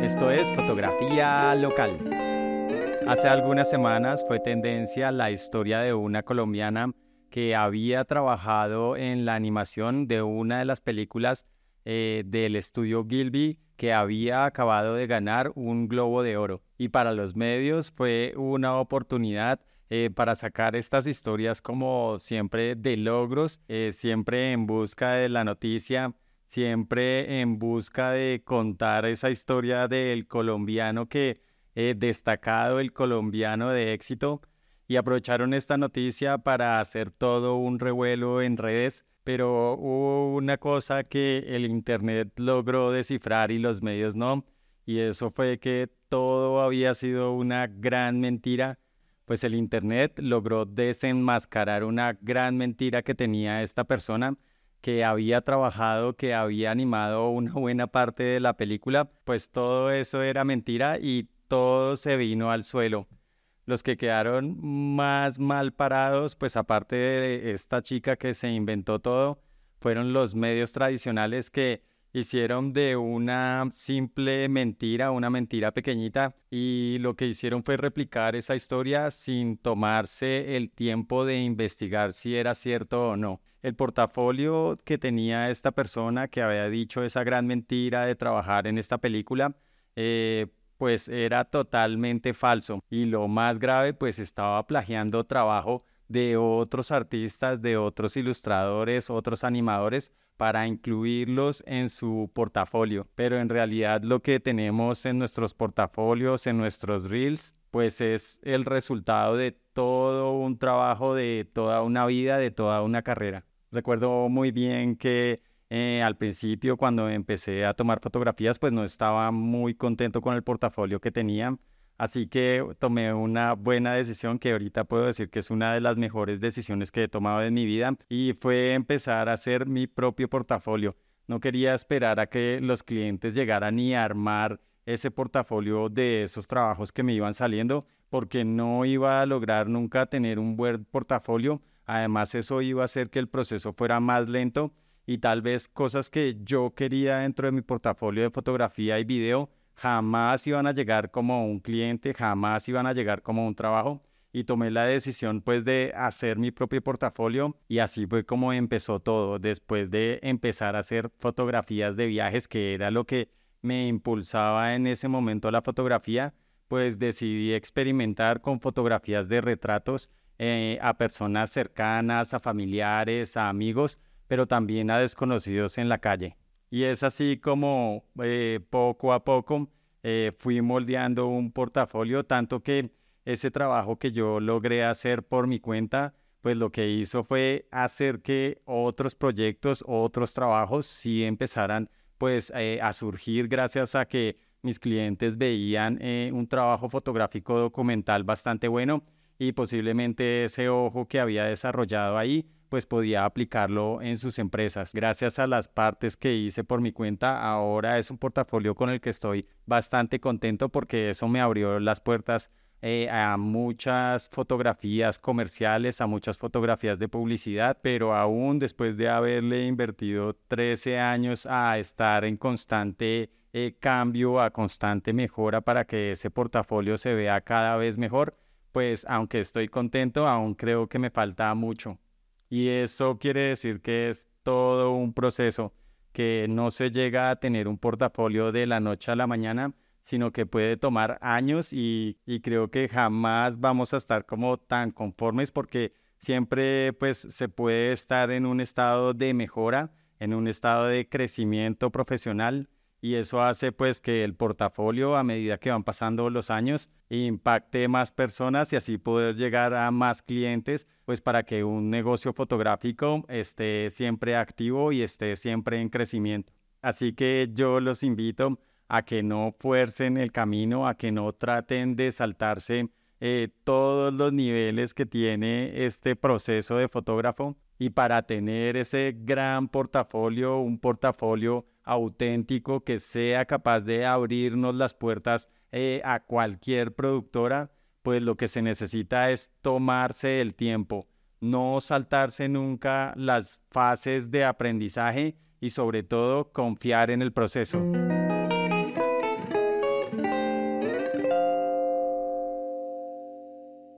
Esto es fotografía local. Hace algunas semanas fue tendencia la historia de una colombiana que había trabajado en la animación de una de las películas eh, del estudio Gilby que había acabado de ganar un globo de oro. Y para los medios fue una oportunidad eh, para sacar estas historias como siempre de logros, eh, siempre en busca de la noticia, siempre en busca de contar esa historia del colombiano que eh, destacado, el colombiano de éxito, y aprovecharon esta noticia para hacer todo un revuelo en redes, pero hubo una cosa que el Internet logró descifrar y los medios no, y eso fue que todo había sido una gran mentira pues el Internet logró desenmascarar una gran mentira que tenía esta persona que había trabajado, que había animado una buena parte de la película, pues todo eso era mentira y todo se vino al suelo. Los que quedaron más mal parados, pues aparte de esta chica que se inventó todo, fueron los medios tradicionales que hicieron de una simple mentira, una mentira pequeñita, y lo que hicieron fue replicar esa historia sin tomarse el tiempo de investigar si era cierto o no. El portafolio que tenía esta persona que había dicho esa gran mentira de trabajar en esta película, eh, pues era totalmente falso. Y lo más grave, pues estaba plagiando trabajo de otros artistas, de otros ilustradores, otros animadores, para incluirlos en su portafolio. Pero en realidad lo que tenemos en nuestros portafolios, en nuestros reels, pues es el resultado de todo un trabajo, de toda una vida, de toda una carrera. Recuerdo muy bien que eh, al principio cuando empecé a tomar fotografías, pues no estaba muy contento con el portafolio que tenía Así que tomé una buena decisión que ahorita puedo decir que es una de las mejores decisiones que he tomado en mi vida y fue empezar a hacer mi propio portafolio. No quería esperar a que los clientes llegaran y armar ese portafolio de esos trabajos que me iban saliendo porque no iba a lograr nunca tener un buen portafolio. Además eso iba a hacer que el proceso fuera más lento y tal vez cosas que yo quería dentro de mi portafolio de fotografía y video jamás iban a llegar como un cliente, jamás iban a llegar como un trabajo y tomé la decisión pues de hacer mi propio portafolio y así fue como empezó todo, después de empezar a hacer fotografías de viajes que era lo que me impulsaba en ese momento la fotografía, pues decidí experimentar con fotografías de retratos eh, a personas cercanas, a familiares, a amigos, pero también a desconocidos en la calle. Y es así como eh, poco a poco eh, fui moldeando un portafolio, tanto que ese trabajo que yo logré hacer por mi cuenta, pues lo que hizo fue hacer que otros proyectos, otros trabajos sí empezaran pues eh, a surgir gracias a que mis clientes veían un trabajo fotográfico documental bastante bueno y posiblemente ese ojo que había desarrollado ahí pues podía aplicarlo en sus empresas. Gracias a las partes que hice por mi cuenta, ahora es un portafolio con el que estoy bastante contento porque eso me abrió las puertas eh, a muchas fotografías comerciales, a muchas fotografías de publicidad, pero aún después de haberle invertido 13 años a estar en constante eh, cambio, a constante mejora para que ese portafolio se vea cada vez mejor, pues aunque estoy contento, aún creo que me falta mucho. Y eso quiere decir que es todo un proceso que no se llega a tener un portafolio de la noche a la mañana, sino que puede tomar años y, creo que jamás vamos a estar como tan conformes porque siempre pues se puede estar en un estado de mejora, en un estado de crecimiento profesional y eso hace pues que el portafolio a medida que van pasando los años impacte más personas y así poder llegar a más clientes pues para que un negocio fotográfico esté siempre activo y esté siempre en crecimiento. Así que yo los invito a que no fuercen el camino, a que no traten de saltarse eh, todos los niveles que tiene este proceso de fotógrafo y para tener ese gran portafolio, un portafolio auténtico que sea capaz de abrirnos las puertas eh, a cualquier productora, pues lo que se necesita es tomarse el tiempo, no saltarse nunca las fases de aprendizaje y sobre todo confiar en el proceso.